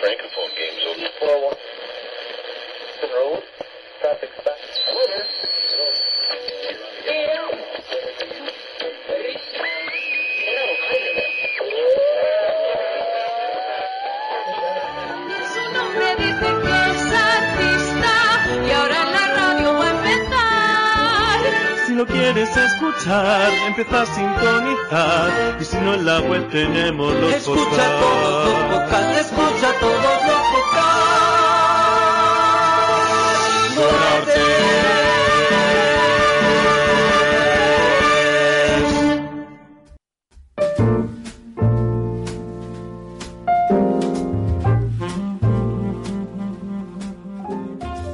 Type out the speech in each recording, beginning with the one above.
Francophone games over. Four one. Road. Traffic stop. Si lo quieres escuchar, empieza a sintonizar. Y si no en la web tenemos los Escucha podcasts. todos los podcasts, todos los.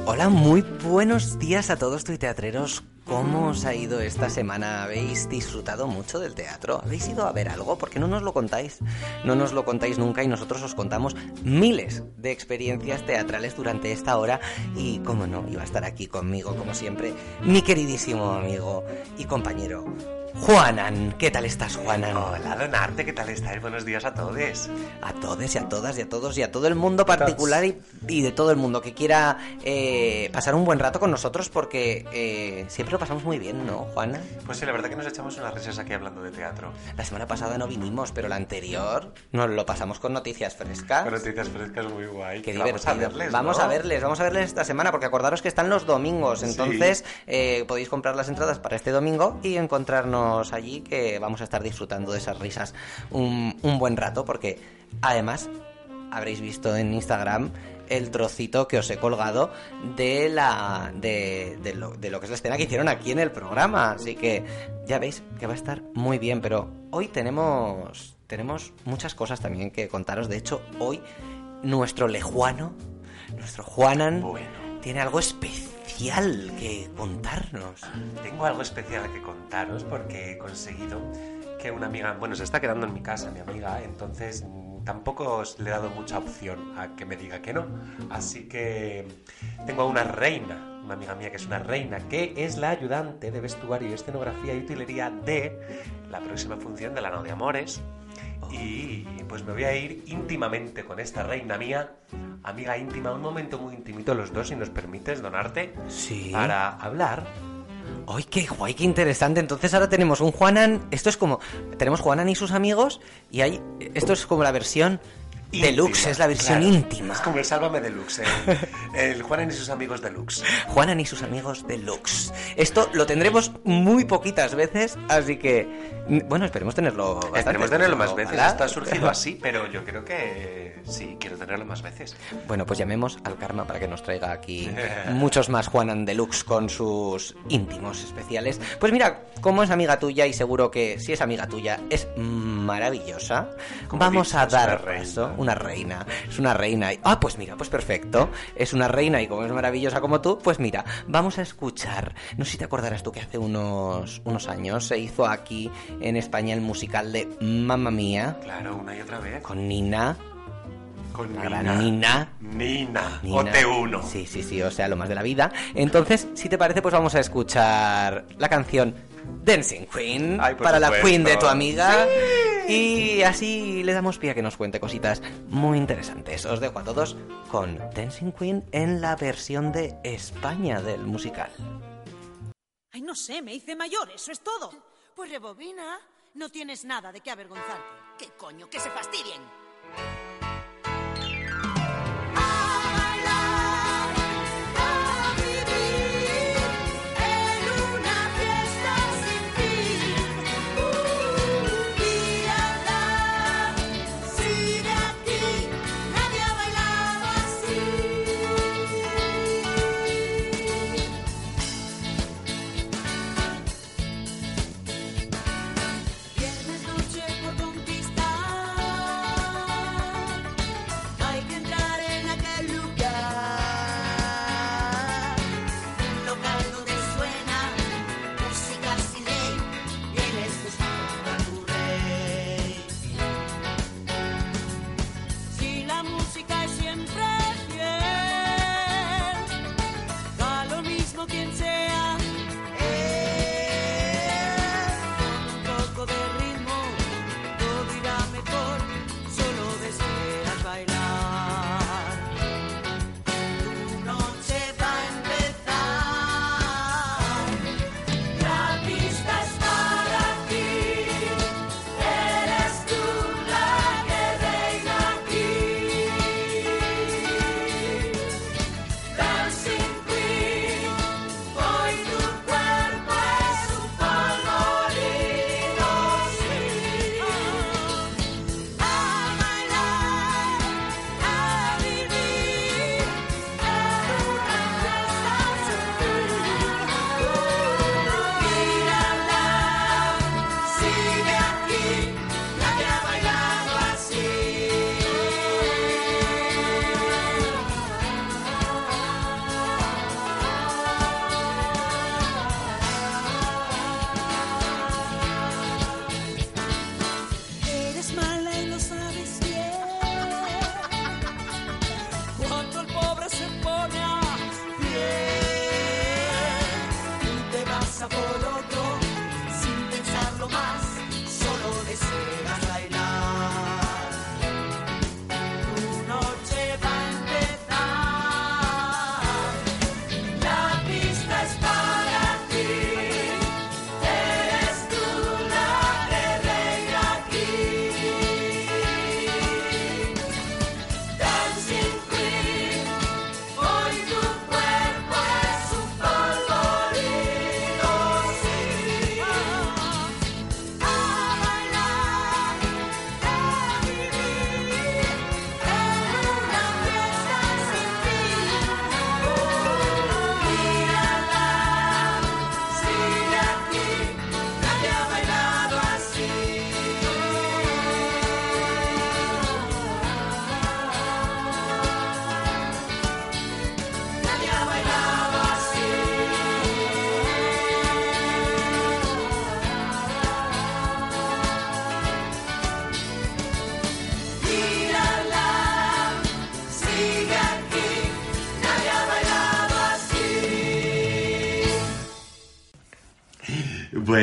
Hola, muy buenos días a todos tuiteatreros. ¿Cómo os ha ido esta semana? ¿Habéis disfrutado mucho del teatro? ¿Habéis ido a ver algo? ¿Por qué no nos lo contáis? No nos lo contáis nunca y nosotros os contamos miles de experiencias teatrales durante esta hora y, como no, iba a estar aquí conmigo, como siempre, mi queridísimo amigo y compañero, Juanan. ¿Qué tal estás, Juanan? Hola, Don Arte, ¿qué tal estáis? Buenos días a todos. A todos y a todas y a todos y a todo el mundo particular y, y de todo el mundo que quiera eh, pasar un buen rato con nosotros porque eh, siempre lo pasamos muy bien, ¿no, Juana? Pues sí, la verdad que nos echamos unas risas aquí hablando de teatro. La semana pasada no vinimos, pero la anterior nos lo pasamos con noticias frescas. Con noticias frescas muy guay. Qué Vamos divertido. a verles, Vamos ¿no? a verles, vamos a verles esta semana, porque acordaros que están los domingos. Sí. Entonces eh, podéis comprar las entradas para este domingo y encontrarnos allí, que vamos a estar disfrutando de esas risas un, un buen rato, porque además habréis visto en Instagram el trocito que os he colgado de la de, de lo, de lo que es la escena que hicieron aquí en el programa así que ya veis que va a estar muy bien pero hoy tenemos tenemos muchas cosas también que contaros de hecho hoy nuestro lejuano nuestro Juanan Bueno. tiene algo especial que contarnos Tengo algo especial que contaros porque he conseguido que una amiga, bueno, se está quedando en mi casa, mi amiga, entonces tampoco os le he dado mucha opción a que me diga que no. Así que tengo a una reina, una amiga mía que es una reina, que es la ayudante de vestuario, escenografía y utilería de la próxima función de la No de Amores. Y pues me voy a ir íntimamente con esta reina mía, amiga íntima, un momento muy intimito los dos, si nos permites donarte, Sí. para hablar ¡Ay, qué guay, qué interesante! Entonces ahora tenemos un Juanan. Esto es como. Tenemos Juanan y sus amigos. Y hay. Esto es como la versión deluxe, Íntima, es la versión claro. íntima. Es como el Sálvame Deluxe, el, el Juanan y sus amigos Deluxe. Juanan y sus amigos deluxe. Esto lo tendremos muy poquitas veces, así que. mm, Bueno, esperemos tenerlo. bastante, Esperemos tenerlo más ojalá. veces. Esto ha surgido así, pero yo creo que sí, quiero tenerlo más veces. Bueno, pues llamemos al karma para que nos traiga aquí muchos más Juanan Deluxe con sus íntimos especiales. Pues mira, como es amiga tuya y seguro que si es amiga tuya es maravillosa, Como vamos dices, a dar paso. Una reina. Es una reina. y- Ah, pues mira, pues perfecto. Es una reina y como es maravillosa como tú, pues mira, vamos a escuchar. No sé si te acordarás tú que hace unos, unos años se hizo aquí en España el musical de Mamma Mía Claro, una y otra vez. con Nina. Con La gran Nina. Nina. Nina. OT1. Sí, sí, sí, o sea, lo más de la vida. Entonces, si te parece, pues vamos a escuchar la canción Dancing Queen Ay, para la. Queen de tu amiga. Y así le damos pie a que nos cuente cositas muy interesantes. Os dejo a todos con Dancing Queen en la versión de España del musical. Ay, no sé, me hice mayor, eso es todo. Pues rebobina. No tienes nada de qué avergonzarte. ¿Qué coño? Que se fastidien.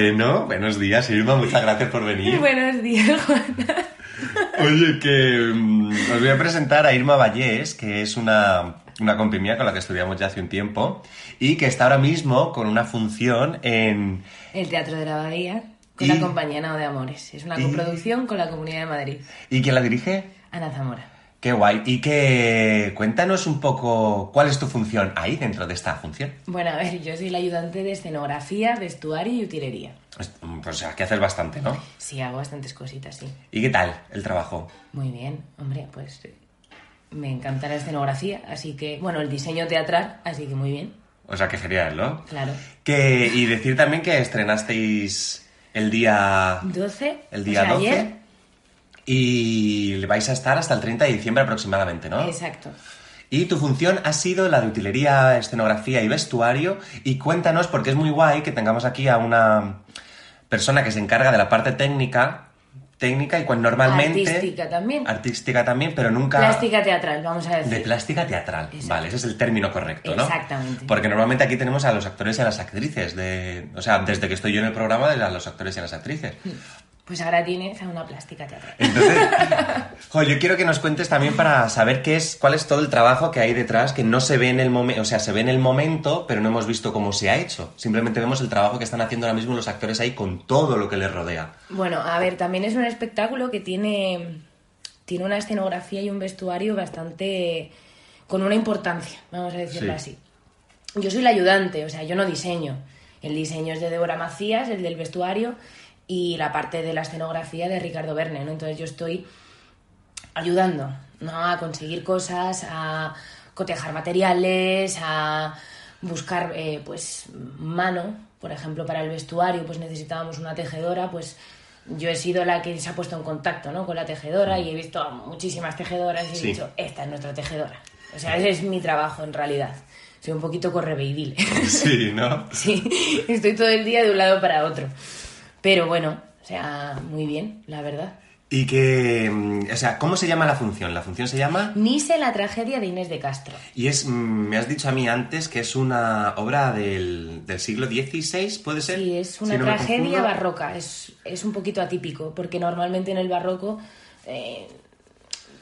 Bueno, buenos días, Irma, muchas gracias por venir. Buenos días, Juana. Oye, que mm, os voy a presentar a Irma Vallés, que es una, una con la que estudiamos ya hace un tiempo y que está ahora mismo con una función en... El Teatro de la Abadía, con Y- la compañía Nao de Amores. Es una y- coproducción con la Comunidad de Madrid. ¿Y quién la dirige? Ana Zamora. Qué guay. Y que cuéntanos un poco cuál es tu función ahí dentro de esta función. Bueno, a ver, yo soy la ayudante de escenografía, vestuario y utilería. Pues, O sea, que haces bastante, ¿no? Sí, hago bastantes cositas, sí. ¿Y qué tal el trabajo? Muy bien, hombre, pues eh, me encanta la escenografía, así que, bueno, el diseño teatral, así que muy bien, O sea, que genial, ¿no? claro. Que, y decir también que estrenasteis el día 12, el día o sea, 12 ayer. Y vais a estar hasta el 30 de diciembre aproximadamente, ¿no? Exacto. Y tu función ha sido la de utilería, escenografía y vestuario. Y cuéntanos, porque es muy guay que tengamos aquí a una persona que se encarga de la parte técnica, técnica y cuando normalmente... Artística también. Artística también, pero nunca... Plástica teatral, vamos a decir. De plástica teatral, vale, ese es el término correcto, ¿no? Exactamente. Porque normalmente aquí tenemos a los actores y a las actrices, de, o sea, desde que estoy yo en el programa, a los actores y a las actrices. Pues ahora tienes a una plástica teatral. Entonces, jo, yo quiero que nos cuentes también para saber qué es, cuál es todo el trabajo que hay detrás, que no se ve en el momento, o sea, se ve en el momento, pero no hemos visto cómo se ha hecho. Simplemente vemos el trabajo que están haciendo ahora mismo los actores ahí con todo lo que les rodea. Bueno, a ver, también es un espectáculo que tiene, tiene una escenografía y un vestuario bastante con una importancia, vamos a decirlo Sí. así. Yo soy la ayudante, o sea, yo no diseño. El diseño es de Débora Macías, el del vestuario, y la parte de la escenografía de Ricardo Verne, ¿no? Entonces yo estoy ayudando, ¿no? A conseguir cosas, a cotejar materiales, a buscar, eh, pues, mano. Por ejemplo, para el vestuario, pues necesitábamos una tejedora, pues yo he sido la que se ha puesto en contacto, ¿no? Con la tejedora y he visto a muchísimas tejedoras y Sí. he dicho, esta es nuestra tejedora. O sea, ese es mi trabajo en realidad. Soy un poquito correveidile. Sí, ¿no? Sí, estoy todo el día de un lado para otro. Pero bueno, o sea, muy bien, la verdad. Y que, mm, o sea, ¿cómo se llama la función? La función se llama... Nise, la tragedia de Inés de Castro. Y es, mm, me has dicho a mí antes que es una obra del, del siglo XVI, ¿puede ser? Sí, es una Si no me tragedia barroca, es, es un poquito atípico, porque normalmente en el barroco eh,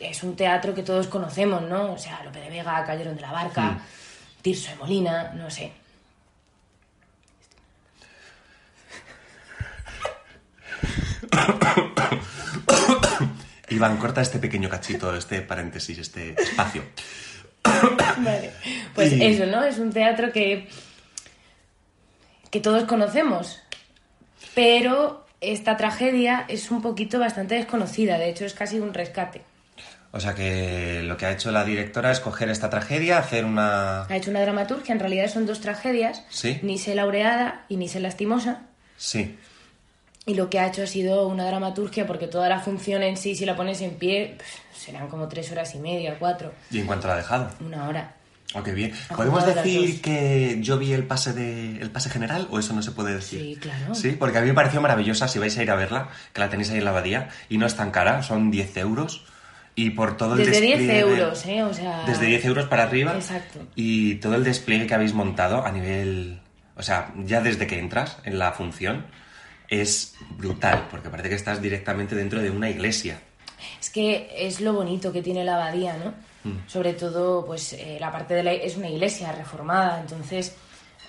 es un teatro que todos conocemos, ¿no? O sea, Lope de Vega, Calderón de la Barca, Hmm. Tirso de Molina, no sé. Iván, corta este pequeño cachito, este paréntesis, este espacio. Vale. Pues Y- eso, ¿no? Es un teatro que, que todos conocemos, pero esta tragedia es un poquito bastante desconocida, de hecho es casi un rescate. O sea que lo que ha hecho la directora es coger esta tragedia, hacer una... Ha hecho una dramaturgia, en realidad son dos tragedias, Sí. Nise laureada y Nise lastimosa, Sí. Y lo que ha hecho ha sido una dramaturgia porque toda la función en sí, si la pones en pie, pues, serán como tres horas y media, cuatro, ¿Y en cuánto la ha dejado? una hora. Oh, qué bien. ¿Podemos decir que yo vi el pase de el pase general o eso no se puede decir? Sí, claro. Sí, porque a mí me pareció maravillosa si vais a ir a verla, que la tenéis ahí en la abadía y no es tan cara, son 10 euros y por todo el Desde 10 despliegue- euros, ¿eh? O sea... Desde 10 euros para arriba. Exacto. Y todo el despliegue que habéis montado a nivel... O sea, ya desde que entras en la función es brutal, porque parece que estás directamente dentro de una iglesia. Es que es lo bonito que tiene la abadía, ¿no? Mm. Sobre todo, pues eh, la parte de la... es una iglesia reformada, entonces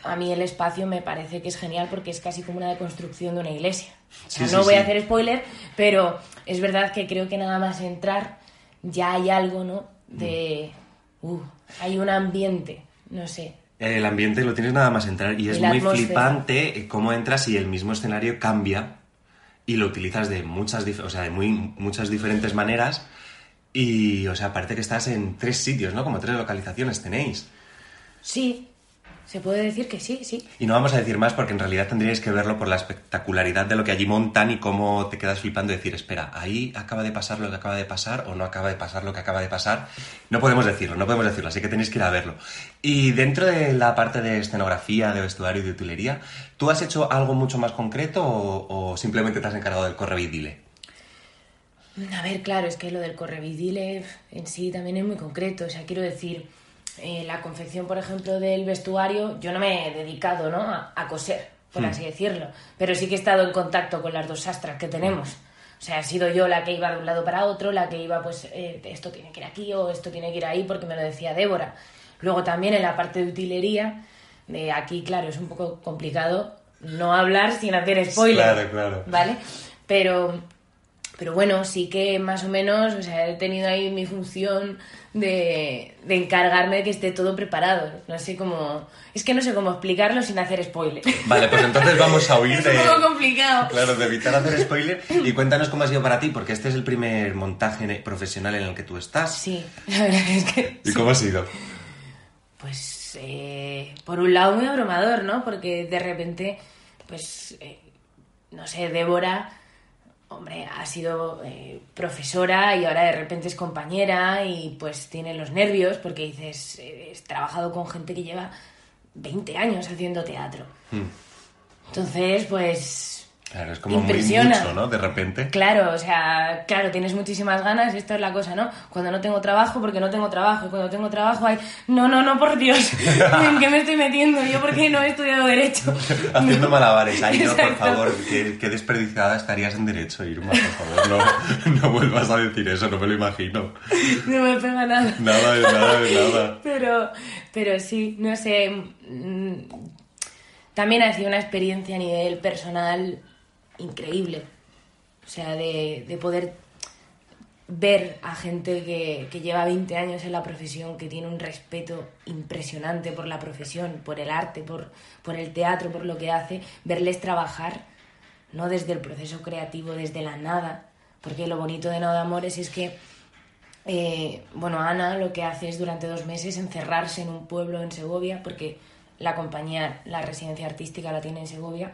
a mí el espacio me parece que es genial porque es casi como una deconstrucción de una iglesia. O sea, Sí, no sí, voy a hacer spoiler, pero es verdad que creo que nada más entrar ya hay algo, ¿no? De... Mm. Uh, hay un ambiente, no sé. El ambiente lo tienes nada más entrar y es muy atmósfera. flipante eh, cómo entras y el mismo escenario cambia y lo utilizas de muchas, o sea, de muy, muchas diferentes maneras y, o sea, parece que estás en tres sitios, ¿no? Como tres localizaciones tenéis. Sí, se puede decir que sí, sí. Y no vamos a decir más porque en realidad tendríais que verlo por la espectacularidad de lo que allí montan y cómo te quedas flipando y decir, espera, ahí acaba de pasar lo que acaba de pasar o no acaba de pasar lo que acaba de pasar. No podemos decirlo, no podemos decirlo, así que tenéis que ir a verlo. Y dentro de la parte de escenografía, de vestuario y de utilería, ¿tú has hecho algo mucho más concreto o, o simplemente te has encargado del correvidile? A ver, claro, es que lo del correvidile en sí también es muy concreto. O sea, quiero decir, eh, la confección, por ejemplo, del vestuario, yo no me he dedicado ¿no? a, a coser. por Hmm. así decirlo. Pero sí que he estado en contacto con las dos sastras que tenemos. O sea, ha sido yo la que iba de un lado para otro, la que iba, pues, eh, esto tiene que ir aquí o esto tiene que ir ahí, porque me lo decía Débora. Luego también en la parte de utilería, de aquí, claro, es un poco complicado no hablar sin hacer spoiler. Claro, claro. ¿Vale? Pero, pero bueno, sí que más o menos, o sea, he tenido ahí mi función de, de encargarme de que esté todo preparado. No sé cómo... Es que no sé cómo explicarlo sin hacer spoiler. Vale, pues entonces vamos a huir es de... un poco complicado. Claro, de evitar hacer spoiler. Y cuéntanos cómo ha sido para ti, porque este es el primer montaje profesional en el que tú estás. Sí, la verdad es que... ¿Y cómo ha sido? Pues, eh, por un lado muy abrumador, ¿no? Porque de repente, pues, eh, no sé, Débora, hombre, ha sido eh, profesora y ahora de repente es compañera y pues tiene los nervios porque dices, eh, he trabajado con gente que lleva 20 años haciendo teatro. Hmm. Entonces, pues, Claro, es como muy Impresiona. mucho, ¿no? De repente. Claro, o sea, claro, tienes muchísimas ganas, esto es la cosa, ¿no? Cuando no tengo trabajo, porque no tengo trabajo, y cuando tengo trabajo hay, no, no, no, por Dios, ¿en qué me estoy metiendo? Yo porque no he estudiado Derecho. Haciendo malabares. Ahí no, por favor, qué, qué desperdiciada estarías en derecho, Irma, por favor. No, no vuelvas a decir eso, no me lo imagino. No me pega nada. Nada de nada de nada. Pero, pero sí, no sé. mm, También ha sido una experiencia a nivel personal increíble. O sea, de, de poder ver a gente que, que lleva 20 años en la profesión, que tiene un respeto impresionante por la profesión, por el arte, por, por el teatro, por lo que hace, verles trabajar, no desde el proceso creativo, desde la nada, porque lo bonito de No de Amores es que eh, bueno, Ana lo que hace es durante dos meses encerrarse en un pueblo en Segovia, porque la compañía, la residencia artística la tiene en Segovia,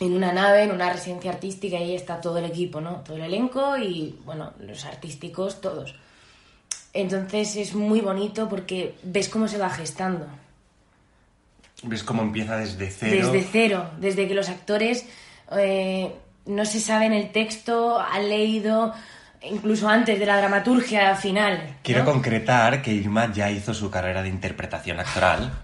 en una nave, en una residencia artística, y ahí está todo el equipo, ¿no? Todo el elenco y, bueno, los artísticos, todos. Entonces es muy bonito porque ves cómo se va gestando. ¿Ves cómo empieza desde cero? Desde cero, desde que los actores eh, no se saben el texto, han leído incluso antes de la dramaturgia final. Quiero ¿no? concretar que Irma ya hizo su carrera de interpretación actoral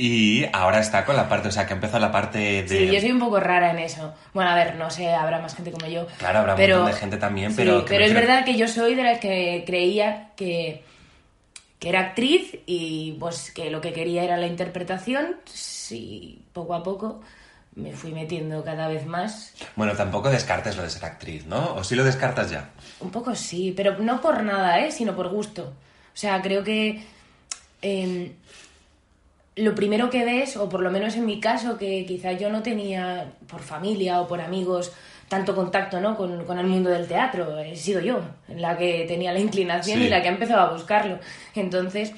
y ahora está con la parte, o sea, que empezó la parte de... Sí, yo soy un poco rara en eso. Bueno, a ver, no sé, habrá más gente como yo. Claro, habrá un pero, montón de gente también, sí, pero... que pero es creo- verdad que yo soy de las que creía que, que era actriz y pues que lo que quería era la interpretación. Sí, poco a poco me fui metiendo cada vez más. Bueno, tampoco descartes lo de ser actriz, ¿no? ¿O sí lo descartas ya? Un poco sí, pero no por nada, ¿eh? sino por gusto. O sea, creo que eh, lo primero que ves, o por lo menos en mi caso, que quizá yo no tenía por familia o por amigos tanto contacto ¿no? con, con el mundo del teatro, he sido yo la que tenía la inclinación Sí. y la que ha empezado a buscarlo. Entonces,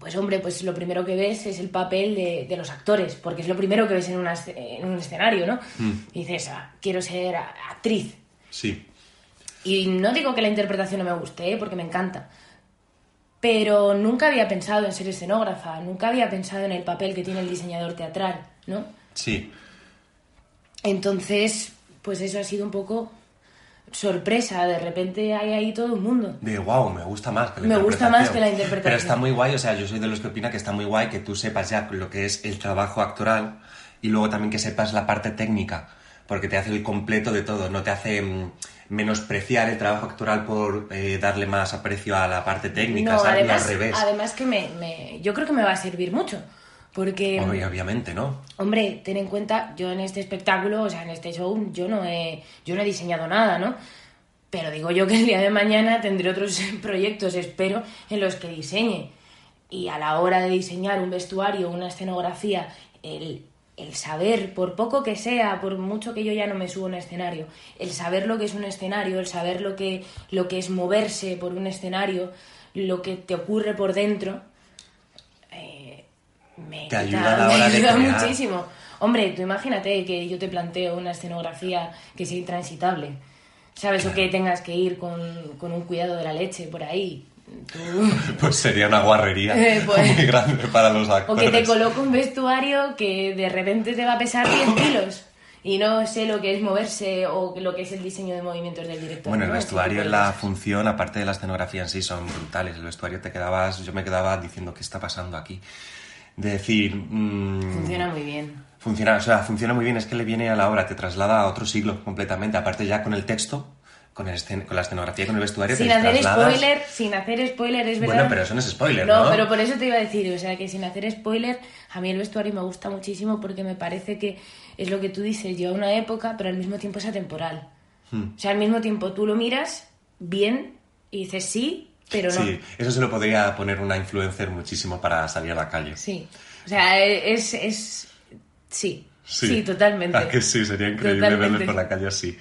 pues hombre, pues lo primero que ves es el papel de, de los actores, porque es lo primero que ves en, una esce- en un escenario, ¿no? Mm. Y dices, ah, quiero ser actriz, Sí. y no digo que la interpretación no me guste, ¿eh? porque me encanta. Pero nunca había pensado en ser escenógrafa, nunca había pensado en el papel que tiene el diseñador teatral, ¿no? Sí. Entonces, pues eso ha sido un poco sorpresa. De repente hay ahí todo un mundo. De wow, me gusta más que la Me gusta más que la interpretación. Pero está muy guay, o sea, yo soy de los que opina que está muy guay que tú sepas ya lo que es el trabajo actoral y luego también que sepas la parte técnica, porque te hace el completo de todo, no te hace mm, menospreciar el trabajo actoral por eh, darle más aprecio a la parte técnica, No, además, al revés. además que me, me- yo creo que me va a servir mucho. Porque, Obvio, obviamente, ¿no? hombre, ten en cuenta, yo en este espectáculo, o sea, en este show, yo no he, yo no he diseñado nada, ¿no? Pero digo yo que el día de mañana tendré otros proyectos, espero, en los que diseñe. Y a la hora de diseñar un vestuario, una escenografía, el, el saber, por poco que sea, por mucho que yo ya no me subo a un escenario, el saber lo que es un escenario, el saber lo que, lo que es moverse por un escenario, lo que te ocurre por dentro, eh, me Te quita- ayuda a la me hora ayuda muchísimo. Hombre, tú imagínate que yo te planteo una escenografía que sea intransitable, ¿sabes? O que tengas que ir con, con un cuidado de la leche por ahí. Pues sería una guarrería Eh, pues- muy grande para los O actores. que te coloco un vestuario que de repente te va a pesar 10 kilos y no sé lo que es moverse o lo que es el diseño de movimientos del director. Bueno, el vestuario de la función, aparte de la escenografía en sí, son brutales. El vestuario te quedabas, yo me quedaba diciendo qué está pasando aquí. De decir, mm, Funciona muy bien. Funciona, o sea, funciona muy bien, es que le viene a la obra, te traslada a otro siglo completamente. Aparte ya con el texto, con, con la escenografía, con el vestuario, Sin hacer trasladas... spoiler, sin hacer spoiler, es verdad. Bueno, pero eso no es spoiler, ¿no? No, pero por eso te iba a decir, o sea, que sin hacer spoiler, a mí el vestuario me gusta muchísimo porque me parece que es lo que tú dices, lleva una época, pero al mismo tiempo es atemporal. Hmm. O sea, al mismo tiempo tú lo miras bien y dices sí, pero no. Sí, eso se lo podría poner una influencer muchísimo para salir a la calle. Sí. O sea, es. es sí. Sí, totalmente. Ah, que sí, sería increíble Totalmente. por la calle así.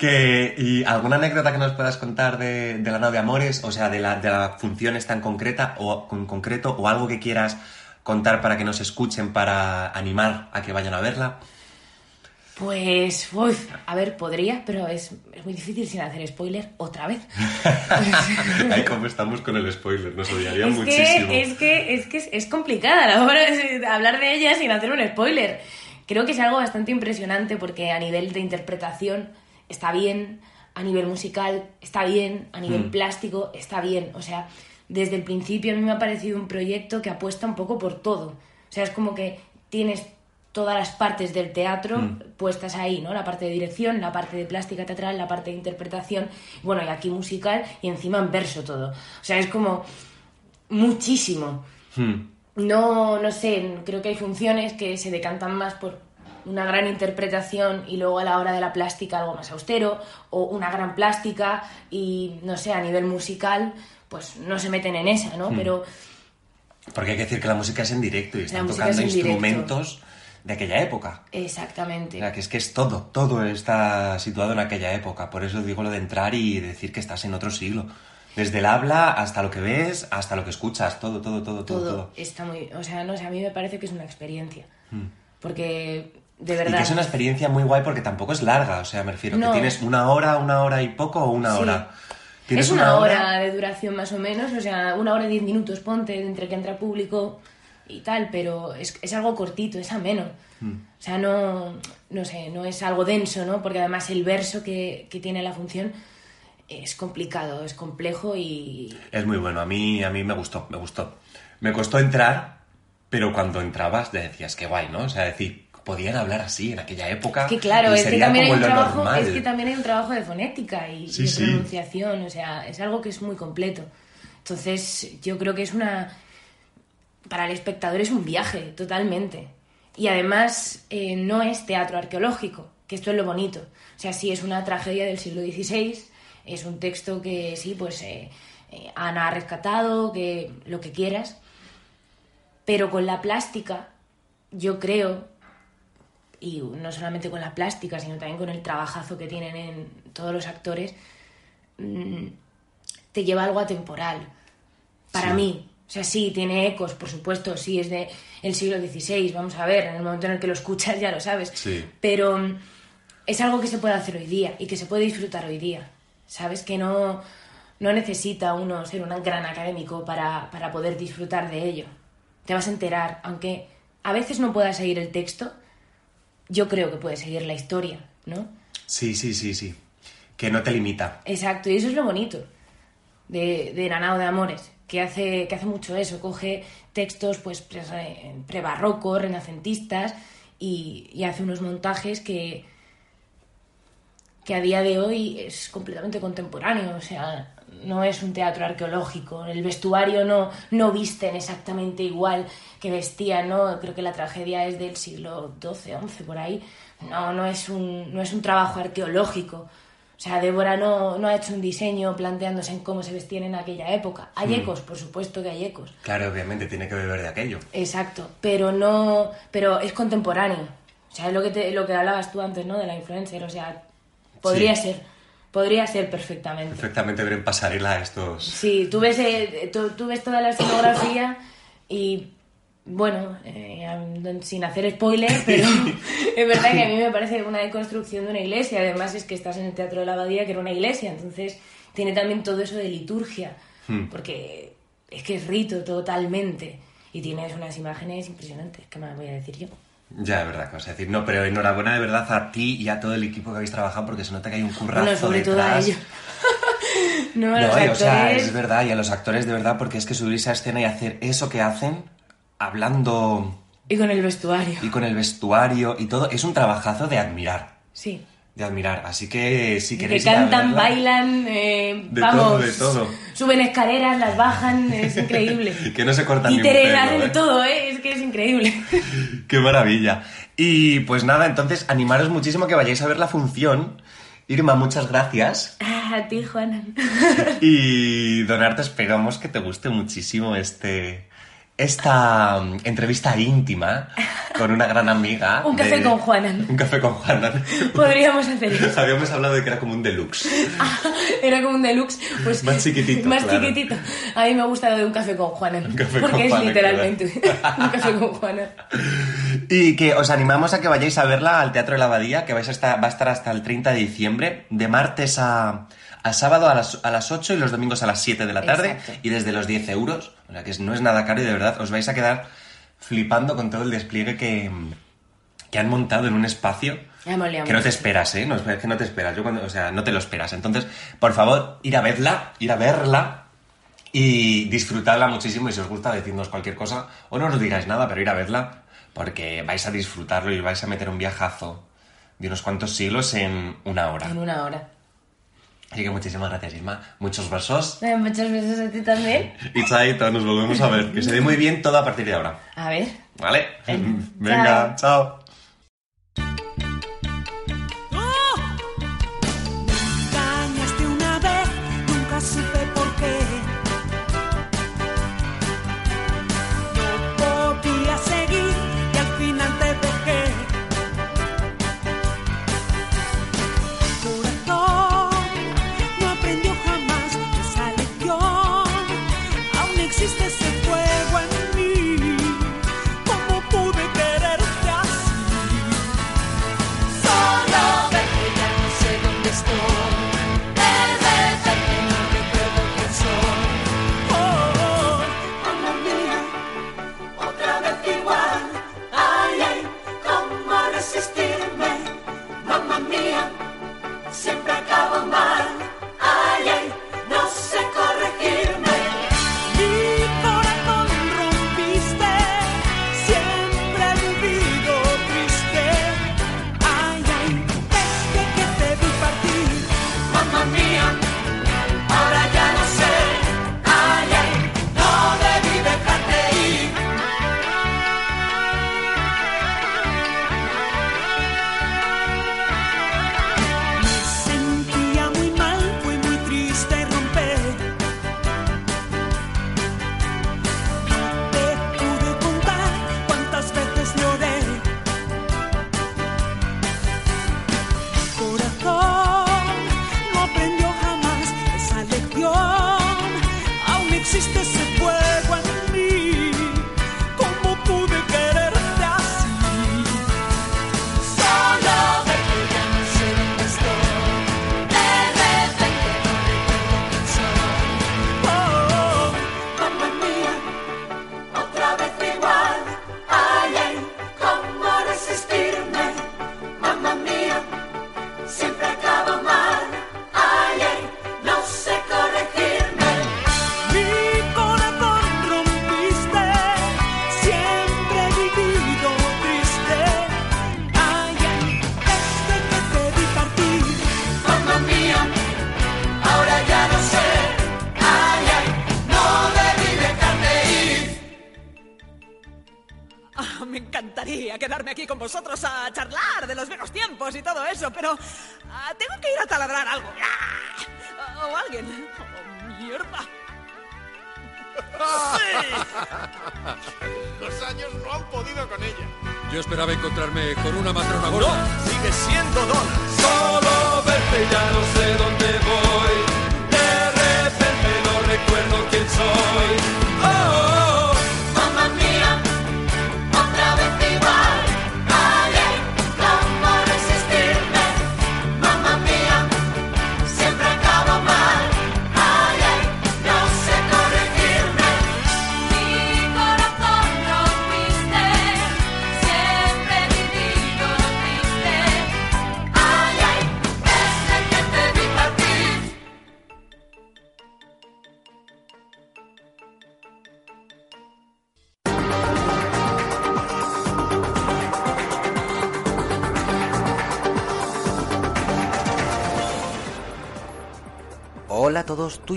Que, ¿Y alguna anécdota que nos puedas contar de, de la nao de amores? O sea, de la, de la función esta en concreta o en concreto, o algo que quieras contar para que nos escuchen, para animar a que vayan a verla. Pues, uf, a ver, podría, pero es, es muy difícil sin hacer spoiler otra vez. Ahí como estamos con el spoiler, nos odiaría es, muchísimo. que, es que es que es, es complicada la hora de hablar de ella sin hacer un spoiler. Creo que es algo bastante impresionante porque a nivel de interpretación está bien, a nivel musical está bien, a nivel Mm. plástico está bien. O sea, desde el principio a mí me ha parecido un proyecto que apuesta un poco por todo. O sea, es como que tienes todas las partes del teatro Mm. puestas ahí, ¿no? La parte de dirección, la parte de plástica teatral, la parte de interpretación, bueno, y aquí musical y encima en verso todo. O sea, es como muchísimo. Hmm. No, no sé, creo que hay funciones que se decantan más por una gran interpretación y luego a la hora de la plástica algo más austero, o una gran plástica y, no sé, a nivel musical, pues no se meten en esa, ¿no? Hmm. Pero Porque hay que decir que la música es en directo y están tocando es en directo. instrumentos de aquella época. O exactamente. sea, que es que es todo, todo está situado en aquella época. Por eso digo lo de entrar y decir que estás en otro siglo. Desde el habla hasta lo que ves, hasta lo que escuchas, todo, todo, todo, todo. todo todo. está muy... O sea, no sé, a mí me parece que es una experiencia. Hmm. Porque, de Y verdad... que es una experiencia muy guay porque tampoco es larga, o sea, me refiero, No. que tienes una hora, una hora y poco o una Sí. hora. Tienes Es una, hora de duración más o menos, o sea, una hora y diez minutos, ponte, entre que entra público y tal, pero es, es algo cortito, es ameno. Hmm. O sea, no, no sé, no es algo denso, ¿no? Porque además el verso que, que tiene la función es complicado, es complejo y... Es muy bueno, a mí, a mí me gustó, me gustó. Me costó entrar, pero cuando entrabas te decías, qué guay, ¿no? O sea, decir, podían hablar así en aquella época. Que claro, es que, también hay un trabajo, normal. es que también hay un trabajo de fonética y, Sí, y de sí. pronunciación, o sea, es algo que es muy completo. Entonces, yo creo que es una... Para el espectador es un viaje, totalmente. Y además, eh, no es teatro arqueológico, que esto es lo bonito. O sea, sí es una tragedia del siglo XVI, es un texto que sí, pues eh, eh, Ana ha rescatado, que lo que quieras, pero con la plástica, yo creo, y no solamente con la plástica, sino también con el trabajazo que tienen en todos los actores, mm, te lleva algo atemporal. Para Sí. mí. O sea, sí, tiene ecos, por supuesto, sí, es de el siglo XVI, vamos a ver, en el momento en el que lo escuchas ya lo sabes. Sí. Pero mm, es algo que se puede hacer hoy día y que se puede disfrutar hoy día. ¿Sabes? Que no, no necesita uno ser un gran académico para, para poder disfrutar de ello. Te vas a enterar, aunque a veces no puedas seguir el texto, yo creo que puedes seguir la historia, ¿no? Sí, sí, sí, sí. Que no te limita. Exacto, y eso es lo bonito de, de Nanao de Amores, que hace, que hace mucho eso, coge textos pues pre- re- prebarrocos, renacentistas, y, y hace unos montajes que, que a día de hoy es completamente contemporáneo, o sea, no es un teatro arqueológico, el vestuario no, no visten exactamente igual que vestían, ¿no? Creo que la tragedia es del siglo XII, XI, por ahí. No, no es un, no es un trabajo arqueológico. O sea, Débora no, no ha hecho un diseño planteándose en cómo se vestían en aquella época. Hay Mm. ecos, por supuesto que hay ecos. Claro, obviamente, tiene que beber de aquello. Exacto, pero no, pero es contemporáneo. O sea, es lo que te- lo que hablabas tú antes, ¿no? De la influencer, o sea, podría Sí. ser, podría ser perfectamente. Perfectamente ver en pasarela estos... Sí, tú ves, eh, tú, tú ves toda la escenografía y, bueno, eh, sin hacer spoiler, pero es verdad que a mí me parece una deconstrucción de una iglesia. Además es que estás en el Teatro de la Abadía, que era una iglesia, entonces tiene también todo eso de liturgia, Hmm. porque es que es rito totalmente. Y tienes unas imágenes impresionantes, ¿qué más voy a decir yo? Ya, es verdad, que vas a decir. No, pero enhorabuena de verdad a ti y a todo el equipo que habéis trabajado porque se nota que hay un currazo Bueno, sobre todo a detrás. ellos. no, No, los o sea, es verdad, y a los actores de verdad, porque es que subirse a escena y hacer eso que hacen, hablando Y con el vestuario. y con el vestuario y todo. Es un trabajazo de admirar. Sí. De admirar. Así que si Que queréis. ir a cantan, verla- bailan, eh, De vamos. todo, de todo. Suben escaleras, las bajan, es increíble. Que no se cortan Títeres, pelo, hacen de ¿eh? todo, ¿eh? Es que es increíble. Qué maravilla. Y pues nada, entonces animaros muchísimo que vayáis a ver la función. Irma, muchas gracias. Ah, a ti, Juana. Y Donarte, esperamos que te guste muchísimo este esta mm, entrevista íntima con una gran amiga. Un café de- con Juana. Un café con Juana. Podríamos hacer eso. Habíamos hablado de que era como un deluxe. Era como un deluxe, pues... Más chiquitito, Más claro. chiquitito. A mí me gusta lo de un café con Juana. café porque con es literalmente un café con Juana. Y que os animamos a que vayáis a verla al Teatro de la Abadía, que vais a estar, va a estar hasta el 30 de diciembre, de martes a, a sábado a las, a las 8 y los domingos a las 7 de la tarde, Exacto. y desde los 10 euros, o sea que no es nada caro y de verdad os vais a quedar flipando con todo el despliegue que, que han montado en un espacio que no te esperas, ¿eh? No, es que no te esperas, yo cuando, o sea, no te lo esperas. Entonces, por favor, ir a verla, ir a verla y disfrutarla muchísimo y si os gusta decirnos cualquier cosa o no nos digáis nada, pero ir a verla porque vais a disfrutarlo y vais a meter un viajazo de unos cuantos siglos en una hora. En una hora. Así que muchísimas gracias, Isma. Muchos besos. Eh, Muchas besos a ti también. Y chaito, nos volvemos a ver. Que se dé muy bien todo a partir de ahora. A ver. ¿Vale? Venga. Venga, chao.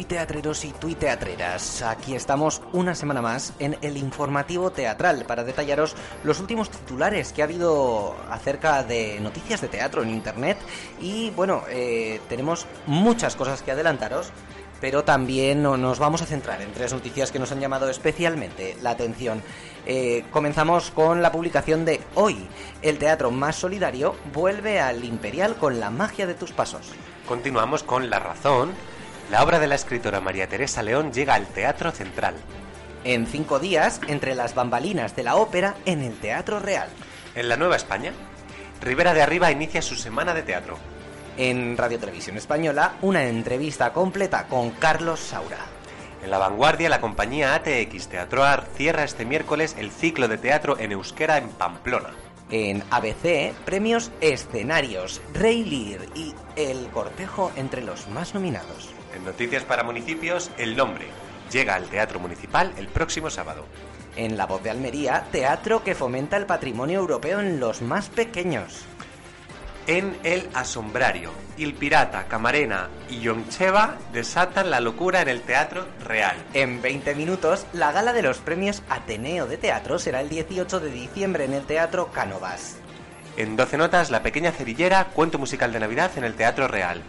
Todos tuiteatreros y tuiteatreras. Aquí estamos una semana más en el informativo teatral para detallaros los últimos titulares que ha habido acerca de noticias de teatro en internet y bueno, eh, tenemos muchas cosas que adelantaros. Pero también no- nos vamos a centrar en tres noticias que nos han llamado especialmente la atención. Eh, comenzamos con la publicación de hoy. El teatro más solidario vuelve al Imperial con la magia de tus pasos. Continuamos con La Razón. La obra de la escritora María Teresa León llega al Teatro Central. En cinco días, entre las bambalinas de la ópera en el Teatro Real. En la Nueva España, Rivera de Arriba inicia su semana de teatro. En Radio Televisión Española, una entrevista completa con Carlos Saura. En La Vanguardia, la compañía ATX Teatroar cierra este miércoles el ciclo de teatro en euskera en Pamplona. En ABC, premios escenarios, Rey Lear y El Cortejo entre los más nominados. En Noticias para Municipios, El Nombre llega al Teatro Municipal el próximo sábado. En La Voz de Almería, teatro que fomenta el patrimonio europeo en los más pequeños. En El Asombrario, Il Pirata, Camarena y Yoncheva desatan la locura en el Teatro Real. En 20 minutos, la gala de los premios Ateneo de Teatro será el 18 de diciembre en el Teatro Cánovas. En 12 notas, La Pequeña Cerillera, cuento musical de Navidad en el Teatro Real.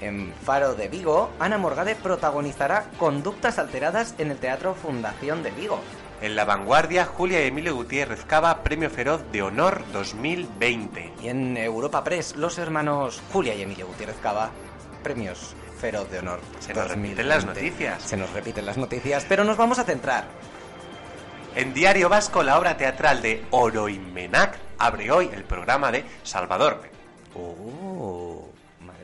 En Faro de Vigo, Ana Morgade protagonizará Conductas Alteradas en el Teatro Fundación de Vigo. En La Vanguardia, Julia y Emilio Gutiérrez Cava, Premio Feroz de Honor 2020. Y en Europa Press, los hermanos Julia y Emilio Gutiérrez Cava, premios Feroz de Honor. Se nos 2020. repiten las noticias. Se nos repiten las noticias, pero nos vamos a centrar. En Diario Vasco, la obra teatral de Oroimenac abre hoy el programa de Salvador. Oh,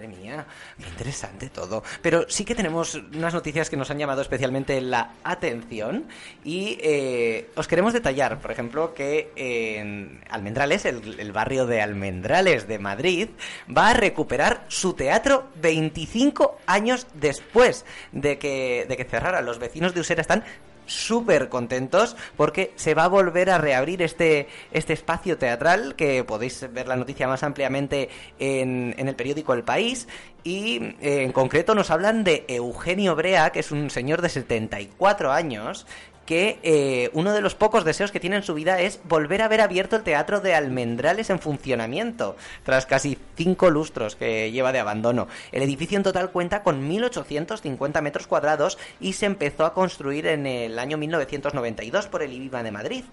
madre mía, qué interesante todo. Pero sí que tenemos unas noticias que nos han llamado especialmente la atención y eh, os queremos detallar, por ejemplo, que en Almendrales, el, el barrio de Almendrales de Madrid, va a recuperar su teatro 25 años después de que, de que cerrara. Los vecinos de Usera están súper contentos porque se va a volver a reabrir este, este espacio teatral que podéis ver la noticia más ampliamente en, en el periódico El País. Y eh, en concreto nos hablan de Eugenio Brea que es un señor de 74 años que eh, uno de los pocos deseos que tiene en su vida es volver a ver abierto el teatro de Almendrales en funcionamiento, tras casi cinco lustros que lleva de abandono. El edificio en total cuenta con 1.850 metros cuadrados y se empezó a construir en el año 1992 por el IBIMA de Madrid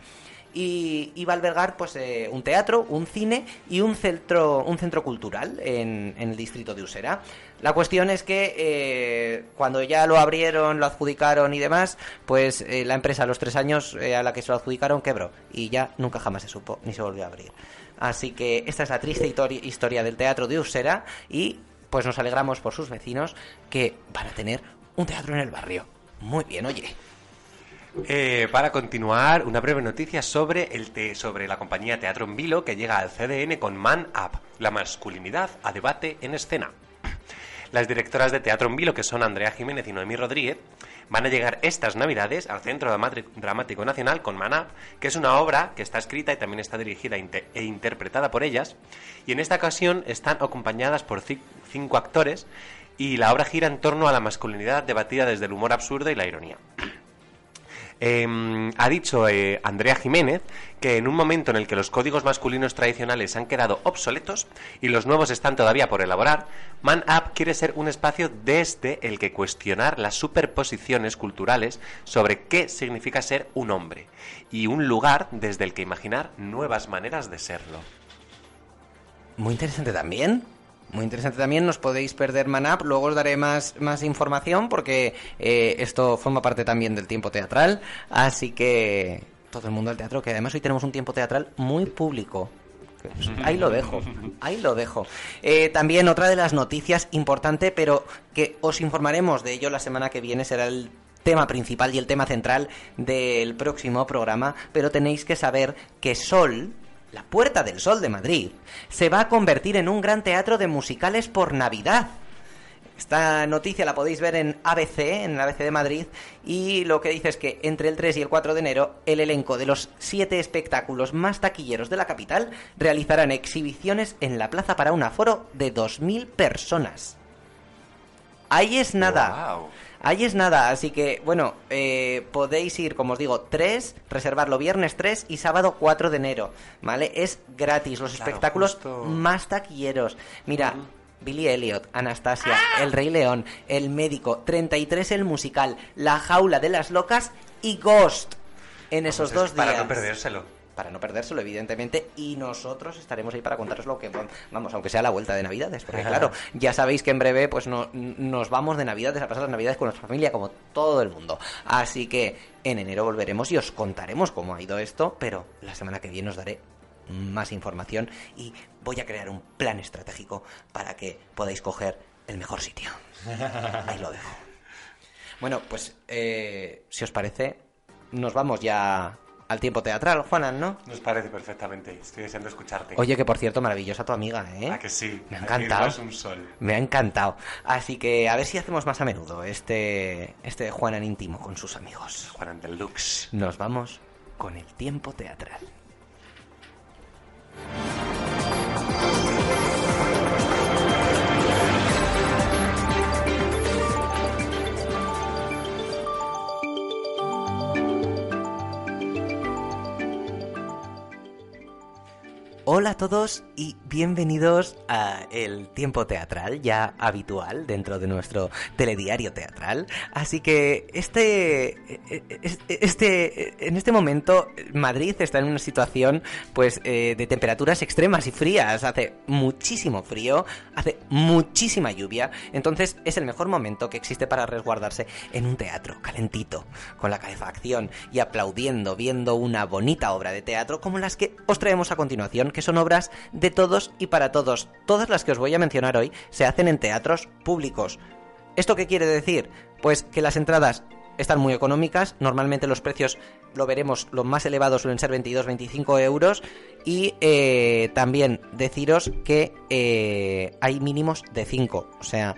y iba a albergar pues eh, un teatro, un cine y un centro, un centro cultural en, en el distrito de Usera. La cuestión es que eh, cuando ya lo abrieron, lo adjudicaron y demás, pues eh, la empresa a los tres años a la que se lo adjudicaron quebró y ya nunca jamás se supo ni se volvió a abrir. Así que esta es la triste historia del teatro de Usera y pues nos alegramos por sus vecinos que van a tener un teatro en el barrio. Muy bien, oye. Eh, para continuar, una breve noticia sobre, el te- sobre la compañía Teatro en Vilo que llega al CDN con Man Up, la masculinidad a debate en escena. Las directoras de Teatro en Vilo, que son Andrea Jiménez y Noemí Rodríguez, van a llegar estas navidades al Centro Dramático Nacional con Man Up, que es una obra que está escrita y también está dirigida e e interpretada por ellas, y en esta ocasión están acompañadas por ci- cinco actores, y la obra gira en torno a la masculinidad debatida desde el humor absurdo y la ironía. Eh, ha dicho eh, Andrea Jiménez que en un momento en el que los códigos masculinos tradicionales han quedado obsoletos y los nuevos están todavía por elaborar, Man Up quiere ser un espacio desde el que cuestionar las superposiciones culturales sobre qué significa ser un hombre y un lugar desde el que imaginar nuevas maneras de serlo. Muy interesante también. Muy interesante también, nos podéis perder Manap, luego os daré más, más información porque eh, esto forma parte también del tiempo teatral, así que todo el mundo al teatro, que además hoy tenemos un tiempo teatral muy público. Ahí lo dejo, ahí lo dejo. Eh, también otra de las noticias importante, pero que os informaremos de ello la semana que viene, será el tema principal y el tema central del próximo programa, pero tenéis que saber que Sol, la Puerta del Sol de Madrid, se va a convertir en un gran teatro de musicales por Navidad. Esta noticia la podéis ver en ABC, en el ABC de Madrid, y lo que dice es que entre el 3 y el 4 de enero el elenco de los siete espectáculos más taquilleros de la capital realizarán exhibiciones en la plaza para un aforo de 2.000 personas. Ahí es nada. Guau. Ahí es nada, así que, bueno, eh, podéis ir, como os digo, 3, reservarlo viernes 3 y sábado 4 de enero, ¿vale? Es gratis, los Claro, espectáculos justo. más taquilleros. Mira, Billy Elliot, Anastasia, El Rey León, El Médico, 33 el musical, La Jaula de las Locas y Ghost en esos Pues es dos para días. no perdérselo. Para no perdérselo, evidentemente, y nosotros estaremos ahí para contaros lo que vamos, aunque sea la vuelta de Navidades, porque claro, ya sabéis que en breve pues no, nos vamos de Navidades a pasar las Navidades con nuestra familia, como todo el mundo. Así que en enero volveremos y os contaremos cómo ha ido esto, pero la semana que viene os daré más información y voy a crear un plan estratégico para que podáis coger el mejor sitio. Ahí lo dejo. Bueno, pues eh, si os parece, nos vamos ya al tiempo teatral, Juanan, ¿no? Nos parece perfectamente. Estoy deseando escucharte. Oye, que por cierto, maravillosa tu amiga, ¿eh? ¿A que sí? Me ha encantado. das un sol. Me ha encantado. Así que a ver si hacemos más a menudo este, este Juanan íntimo con sus amigos. Juanan Deluxe. Nos vamos con el tiempo teatral. Hola a todos y bienvenidos a el tiempo teatral ya habitual dentro de nuestro telediario teatral. Así que este, este, en este momento Madrid está en una situación pues eh, de temperaturas extremas y frías. Hace muchísimo frío, hace muchísima lluvia. Entonces es el mejor momento que existe para resguardarse en un teatro calentito, con la calefacción y aplaudiendo, viendo una bonita obra de teatro como las que os traemos a continuación, que son obras de todos y para todos. Todas las que os voy a mencionar hoy se hacen en teatros públicos. ¿Esto qué quiere decir? Pues que las entradas están muy económicas, normalmente los precios, lo veremos, los más elevados suelen ser 22-25 euros y eh, también deciros que eh, hay mínimos de 5, o sea,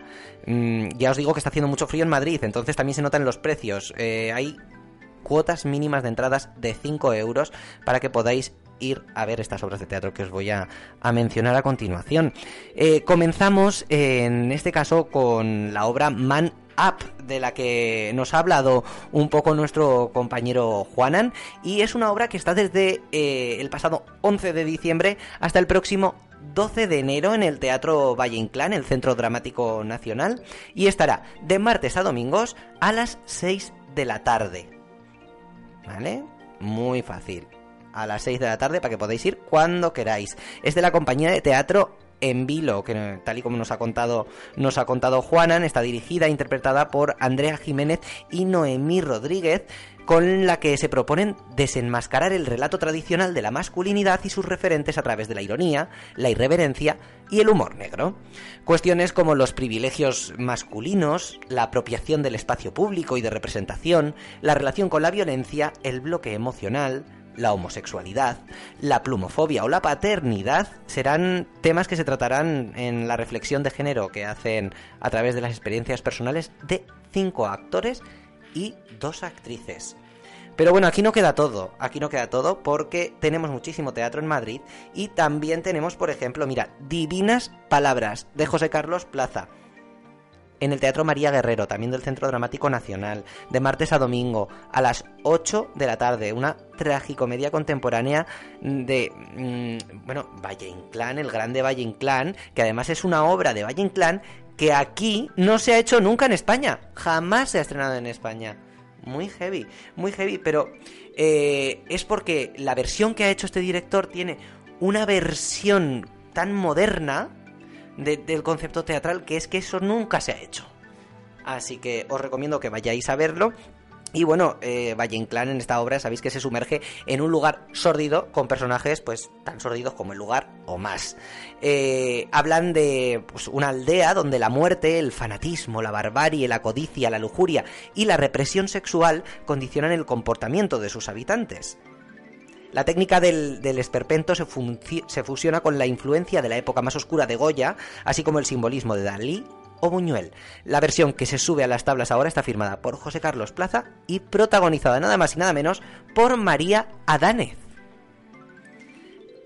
mm, ya os digo que está haciendo mucho frío en Madrid, entonces también se notan los precios, Eh, hay cuotas mínimas de entradas de 5 euros para que podáis ir a ver estas obras de teatro que os voy a, mencionar a continuación. Eh, comenzamos en este caso con la obra Man Up, de la que nos ha hablado un poco nuestro compañero Juanan, y es una obra que está desde eh, el pasado 11 de diciembre hasta el próximo 12 de enero en el Teatro Valle Inclán, el Centro Dramático Nacional, y estará de martes a domingos a las 6 de la tarde. ¿Vale? Muy fácil. A las 6 de la tarde para que podáis ir cuando queráis. Es de la compañía de teatro en vilo, que tal y como nos ha contado, nos ha contado Juanan, está dirigida e interpretada por Andrea Jiménez y Noemí Rodríguez, con la que se proponen desenmascarar el relato tradicional de la masculinidad y sus referentes a través de la ironía, la irreverencia y el humor negro. Cuestiones como los privilegios masculinos, la apropiación del espacio público y de representación, la relación con la violencia, el bloque emocional, la homosexualidad, la plumofobia o la paternidad serán temas que se tratarán en la reflexión de género que hacen a través de las experiencias personales de cinco actores y dos actrices. Pero bueno, aquí no queda todo, aquí no queda todo porque tenemos muchísimo teatro en Madrid y también tenemos, por ejemplo, mira, Divinas Palabras de José Carlos Plaza. En el Teatro María Guerrero, también del Centro Dramático Nacional, de martes a domingo, a las 8 de la tarde, una tragicomedia contemporánea de, mm, bueno, Valle Inclán, el grande Valle Inclán, que además es una obra de Valle Inclán que aquí no se ha hecho nunca en España, jamás se ha estrenado en España. Muy heavy, muy heavy, pero eh, es porque la versión que ha hecho este director tiene una versión tan moderna de- del concepto teatral que es que eso nunca se ha hecho. Así que os recomiendo que vayáis a verlo. Y bueno, eh, Valle Inclán en esta obra sabéis que se sumerge en un lugar sórdido con personajes pues tan sórdidos como el lugar o más. Eh, hablan de pues, una aldea donde la muerte, el fanatismo, la barbarie, la codicia, la lujuria y la represión sexual condicionan el comportamiento de sus habitantes. La técnica del, esperpento se, se fusiona con la influencia de la época más oscura de Goya, así como el simbolismo de Dalí o Buñuel. La versión que se sube a las tablas ahora está firmada por José Carlos Plaza y protagonizada nada más y nada menos por María Adánez.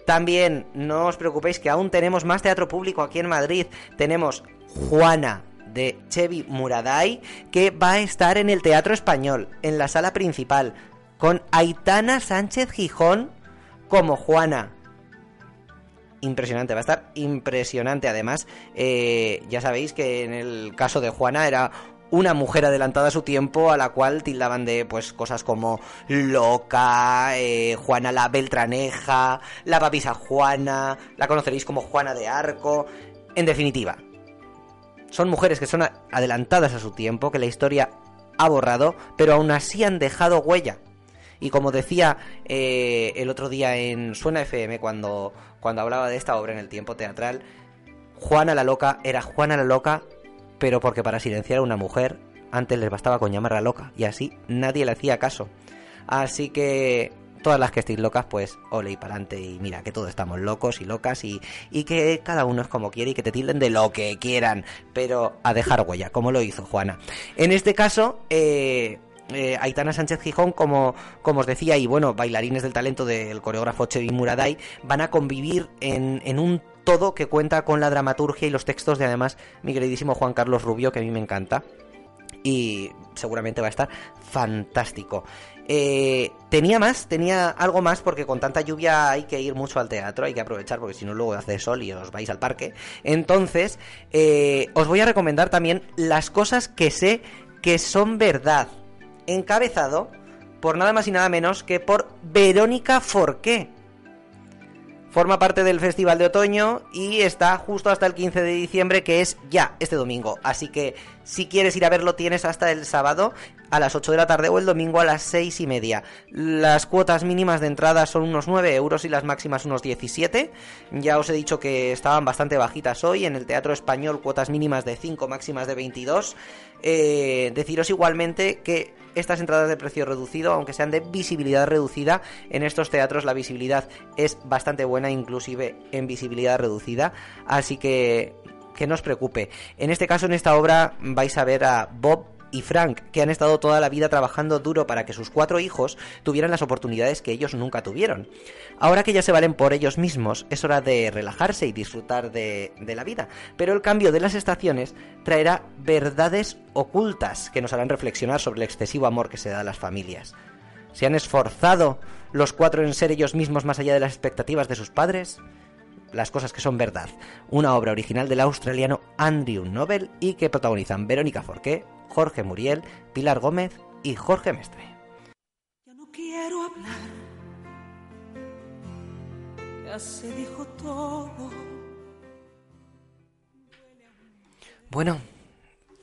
También no os preocupéis que aún tenemos más teatro público aquí en Madrid. Tenemos Juana de Chevy Muraday, que va a estar en el Teatro Español, en la sala principal, con Aitana Sánchez Gijón como Juana. Impresionante, va a estar impresionante. Además, eh, ya sabéis que en el caso de Juana era una mujer adelantada a su tiempo a la cual tildaban de pues cosas como loca, eh, Juana la Beltraneja, la papisa Juana, la conoceréis como Juana de Arco. En definitiva, son mujeres que son adelantadas a su tiempo, que la historia ha borrado, pero aún así han dejado huella. Y como decía eh, el otro día en Suena FM, cuando, cuando hablaba de esta obra en el tiempo teatral, Juana la Loca era Juana la Loca, pero porque para silenciar a una mujer antes les bastaba con llamarla loca, y así nadie le hacía caso. Así que todas las que estéis locas, pues ole y pa'lante, y mira que todos estamos locos y locas, y, y que cada uno es como quiere y que te tilden de lo que quieran, pero a dejar huella, como lo hizo Juana. En este caso, eh, eh, Aitana Sánchez Gijón, como, como os decía, y bueno, bailarines del talento del coreógrafo Chevy Muraday, van a convivir en, en un todo que cuenta con la dramaturgia y los textos de además mi queridísimo Juan Carlos Rubio, que a mí me encanta. Y seguramente va a estar fantástico. Eh, tenía más, tenía algo más porque con tanta lluvia hay que ir mucho al teatro, hay que aprovechar porque si no luego hace sol y os vais al parque. Entonces, eh, os voy a recomendar también las cosas que sé que son verdad. Encabezado por nada más y nada menos que por Verónica Forqué. Forma parte del Festival de Otoño y está justo hasta el 15 de diciembre, que es ya este domingo. Así que si quieres ir a verlo, tienes hasta el sábado a las 8 de la tarde o el domingo a las 6 y media. Las cuotas mínimas de entrada son unos 9 euros y las máximas unos 17. Ya os he dicho que estaban bastante bajitas hoy. En el Teatro Español, cuotas mínimas de 5, máximas de 22. Eh, deciros igualmente que estas entradas de precio reducido, aunque sean de visibilidad reducida, en estos teatros la visibilidad es bastante buena, inclusive en visibilidad reducida. Así que que no os preocupe. En este caso, en esta obra, vais a ver a Bob y Frank, que han estado toda la vida trabajando duro para que sus cuatro hijos tuvieran las oportunidades que ellos nunca tuvieron. Ahora que ya se valen por ellos mismos, es hora de relajarse y disfrutar de, la vida. Pero el cambio de las estaciones traerá verdades ocultas que nos harán reflexionar sobre el excesivo amor que se da a las familias. ¿Se han esforzado los cuatro en ser ellos mismos más allá de las expectativas de sus padres? Las cosas que son verdad. Una obra original del australiano Andrew Nobel y que protagonizan Verónica Forqué, Jorge Muriel, Pilar Gómez y Jorge Mestre. No quiero hablar. Ya se dijo todo. Bueno,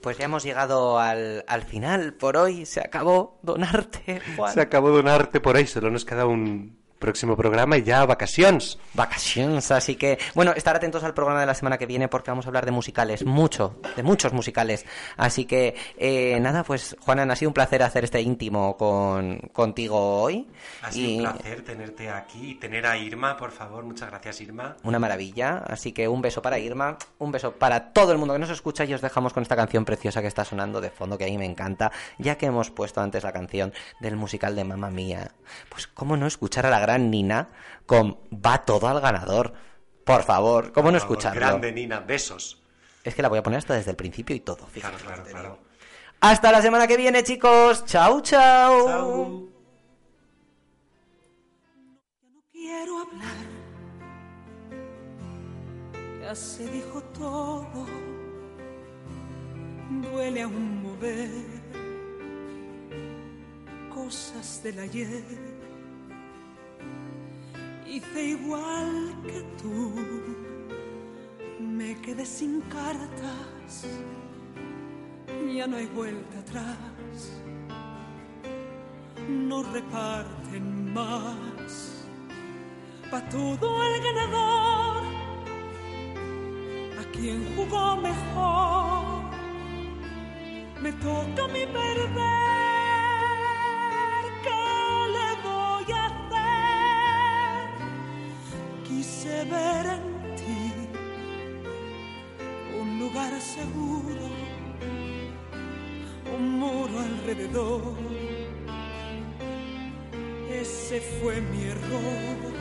pues ya hemos llegado al, al final por hoy. Se acabó donarte, Juan. Se acabó donarte por ahí, solo nos queda un próximo programa y ya vacaciones. Vacaciones, así que, bueno, estar atentos al programa de la semana que viene porque vamos a hablar de musicales, mucho, de muchos musicales. Así que, eh, nada, pues, Juanan, ha sido un placer hacer este íntimo con, contigo hoy. Ha sido Y un placer tenerte aquí y tener a Irma, por favor. Muchas gracias, Irma. Una maravilla, así que un beso para Irma, un beso para todo el mundo que nos escucha y os dejamos con esta canción preciosa que está sonando de fondo, que a mí me encanta, ya que hemos puesto antes la canción del musical de Mamma Mía. Pues, ¿cómo no escuchar a la gran Nina con Va todo al ganador? Por favor, ¿cómo no escucharlo? Grande, Nina. Besos. Es que la voy a poner hasta desde el principio y todo. Fíjate. claro, claro. Hasta la semana que viene, chicos. Chao, chao. quiero hablar. Ya se dijo todo. Duele aún mover cosas del ayer. Hice igual que tú. Me quedé sin cartas. Ya no hay vuelta atrás. No reparten más pa' todo el ganador, a quien jugó mejor, me toca mí perder, Ese fue mi error.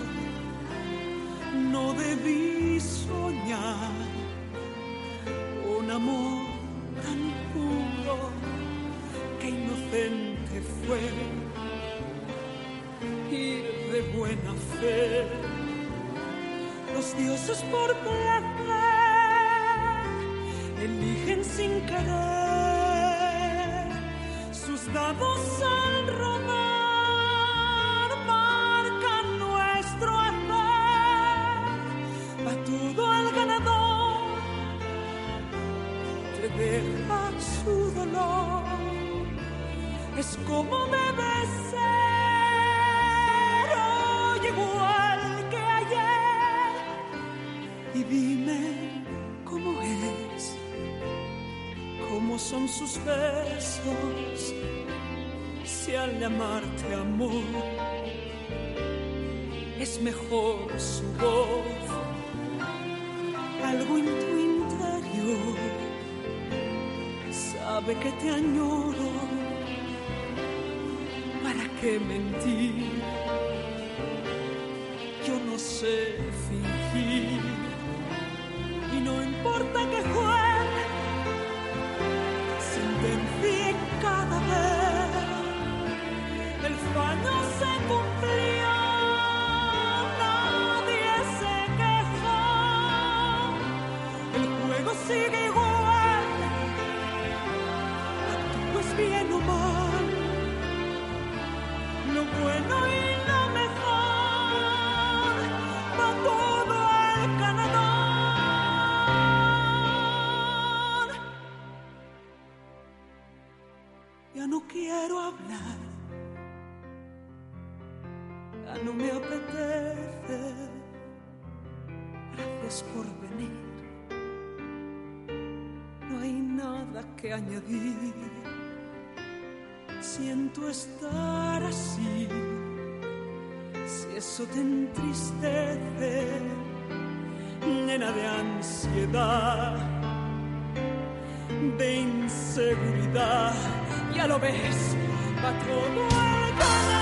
No debí soñar un amor tan puro que inocente fue. Ir de buena fe los dioses por placer eligen sin querer dados al rodar marcan nuestro hacer. Batudo el ganador te deja su dolor. Es como debe ser hoy igual que ayer. Y dime cómo es, cómo son sus besos, al llamarte amor es mejor su voz, algo en tu interior sabe que te añoro. ¿Para qué mentir? Yo no sé fingir y no importa que juegue, sentencié cada vez. Añadir. Siento estar así, si eso te entristece, llena de ansiedad, de inseguridad, ya lo ves, va todo